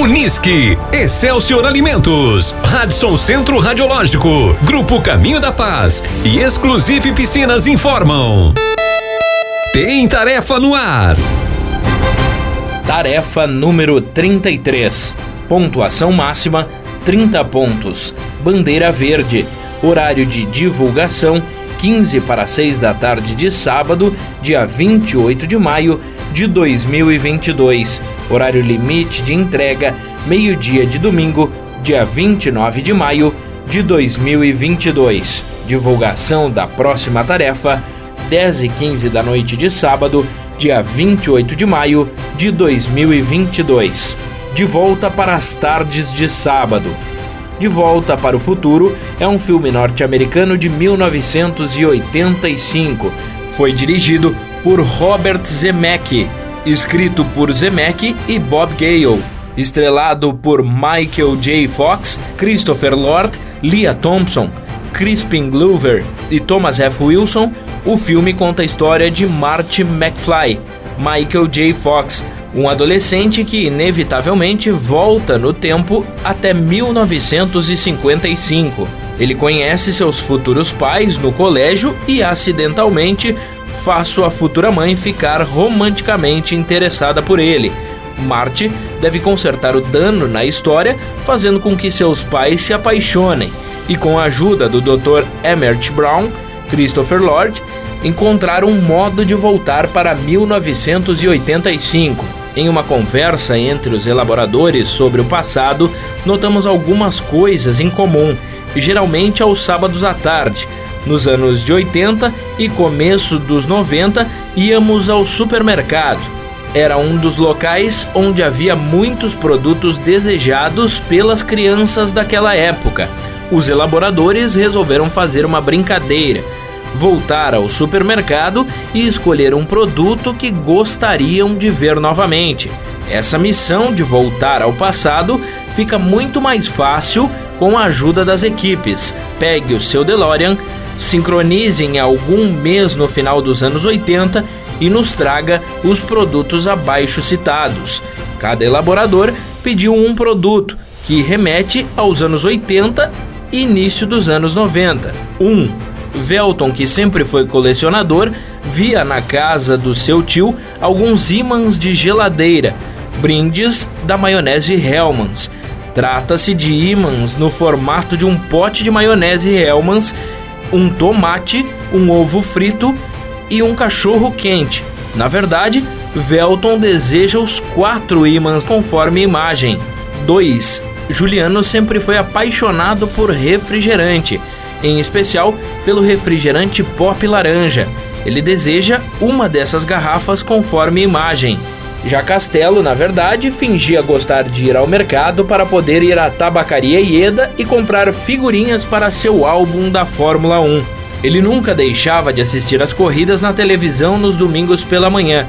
Unisque, Excelsior Alimentos, Radisson Centro Radiológico, Grupo Caminho da Paz e Exclusive Piscinas informam. Tem tarefa no ar. Tarefa número 33. Pontuação máxima 30 pontos. Bandeira verde. Horário de divulgação 15 para 6 da tarde de sábado, dia 28 de maio de 2022. Horário limite de entrega, meio-dia de domingo, dia 29 de maio de 2022. Divulgação da próxima tarefa, 10 e 15 da noite de sábado, dia 28 de maio de 2022. De volta para as tardes de sábado. De Volta para o Futuro é um filme norte-americano de 1985. Foi dirigido por Robert Zemeckis, escrito por Zemeckis e Bob Gale, estrelado por Michael J. Fox, Christopher Lord, Leah Thompson, Crispin Glover e Thomas F. Wilson. O filme conta a história de Marty McFly, Michael J. Fox, um adolescente que inevitavelmente volta no tempo até 1955. Ele conhece seus futuros pais no colégio e acidentalmente faz sua futura mãe ficar romanticamente interessada por ele. Marty deve consertar o dano na história, fazendo com que seus pais se apaixonem, e com a ajuda do Dr. Emmert Brown, Christopher Lord, encontrar um modo de voltar para 1985. Em uma conversa entre os elaboradores sobre o passado, notamos algumas coisas em comum, geralmente aos sábados à tarde. Nos anos de 80 e começo dos 90, íamos ao supermercado. Era um dos locais onde havia muitos produtos desejados pelas crianças daquela época. Os elaboradores resolveram fazer uma brincadeira voltar ao supermercado e escolher um produto que gostariam de ver novamente. Essa missão de voltar ao passado fica muito mais fácil com a ajuda das equipes. Pegue o seu DeLorean, sincronize em algum mês no final dos anos 80 e nos traga os produtos abaixo citados. Cada elaborador pediu um produto que remete aos anos 80 e início dos anos 90. 1. Um, Velton, que sempre foi colecionador, via na casa do seu tio alguns ímãs de geladeira, brindes da maionese Hellmann's. Trata-se de ímãs no formato de um pote de maionese Hellmann's, um tomate, um ovo frito e um cachorro quente. Na verdade, Velton deseja os quatro ímãs conforme a imagem. 2. Juliano sempre foi apaixonado por refrigerante em especial pelo refrigerante Pop Laranja. Ele deseja uma dessas garrafas conforme a imagem. Já Castelo, na verdade, fingia gostar de ir ao mercado para poder ir à tabacaria Ieda e comprar figurinhas para seu álbum da Fórmula 1. Ele nunca deixava de assistir às corridas na televisão nos domingos pela manhã.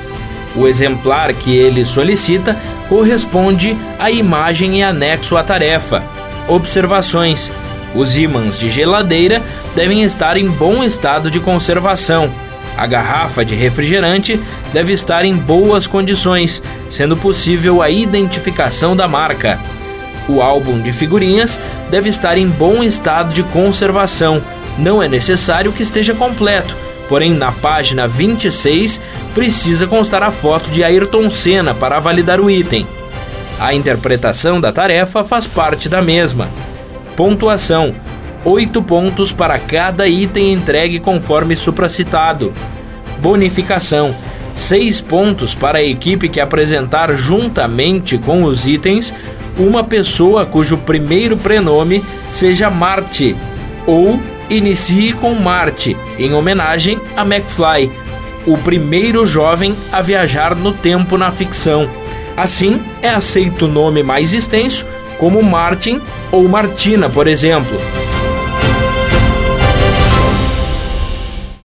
O exemplar que ele solicita corresponde à imagem e anexo à tarefa. Observações: os ímãs de geladeira devem estar em bom estado de conservação. A garrafa de refrigerante deve estar em boas condições, sendo possível a identificação da marca. O álbum de figurinhas deve estar em bom estado de conservação. Não é necessário que esteja completo, porém na página 26 precisa constar a foto de Ayrton Senna para validar o item. A interpretação da tarefa faz parte da mesma. Pontuação: 8 pontos para cada item entregue conforme supracitado. Bonificação: 6 pontos para a equipe que apresentar juntamente com os itens uma pessoa cujo primeiro prenome seja Marte ou inicie com Marte, em homenagem a McFly, o primeiro jovem a viajar no tempo na ficção. Assim, é aceito o nome mais extenso como Martin ou Martina, por exemplo.